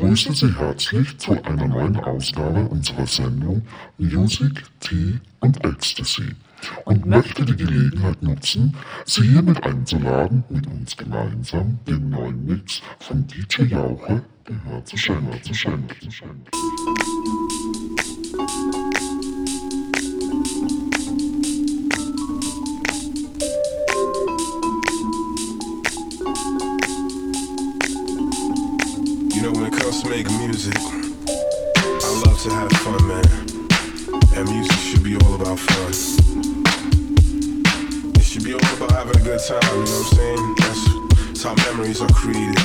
begrüße Sie herzlich zu einer neuen Ausgabe unserer Sendung Music, Tea und Ecstasy und möchte die Gelegenheit nutzen, Sie hiermit einzuladen, mit uns gemeinsam den neuen Mix von DJ Jauche gehört zu schenken. Music, I love to have fun, man. And music should be all about fun. It should be all about having a good time, you know what I'm saying? That's, that's how memories are created.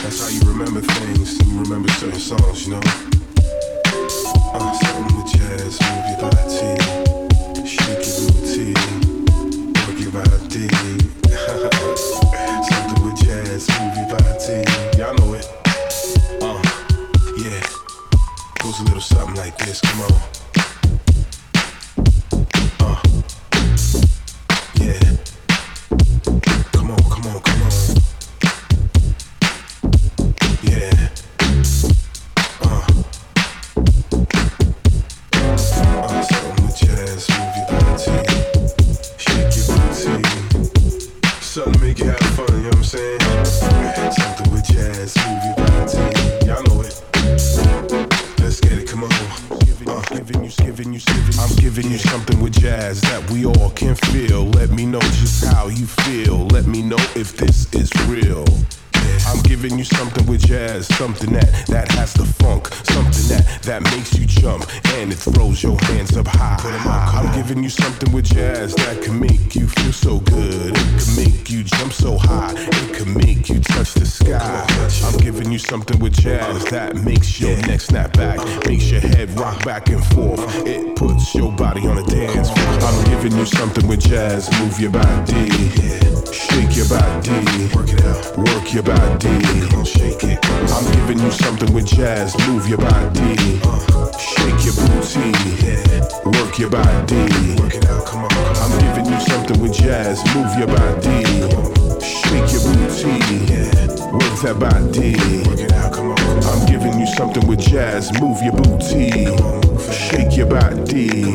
That's how you remember things. You remember certain songs, you know? Uh, something with jazz, move your body, shake your booty, work your body. Like this. Come on. Something with jazz. Move your body, shake your body, work it out, work your body. Shake it. I'm giving you something with jazz. Move your body, shake your booty, work your body, work it out. Come on, I'm giving you something with jazz. Move your body, shake your booty, work that body, work it out. Come on, I'm giving you something with jazz. Move your booty, shake your body,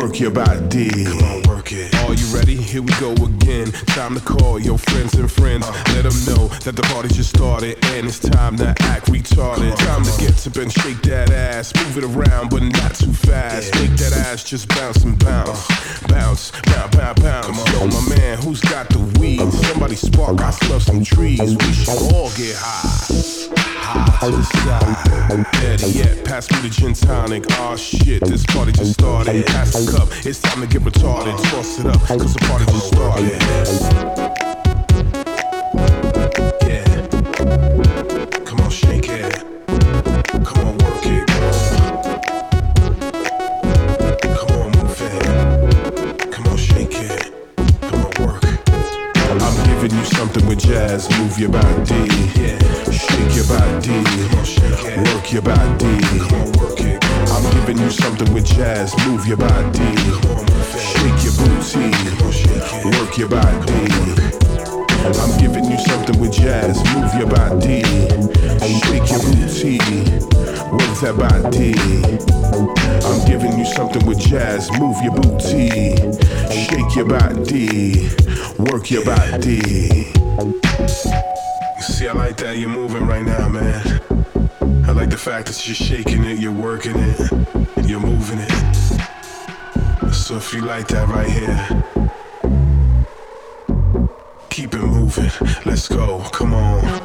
work your body. Are you ready? Here we go again. Time to call your friends and friends. Let them know that the party just started and it's time to act retarded. Time to get up and shake that ass. Move it around, but not too fast. Make that ass just bounce and bounce. Bounce, bounce, bounce, bounce. Yo, my man, who's got the weed? Somebody spark, I smell some trees. We should all get high. High to the side. Better yet, pass me the gin tonic. Aw shit, this party just started. Pass the cup, it's time to get retarded. Toss it up, cause the party just started. Move your booty. Shake your body. Work your body. See, I like that you're moving right now, man. I like the fact that you're shaking it, you're working it, you're moving it. So if you like that right here, keep it moving. Let's go. Come on.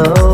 Able,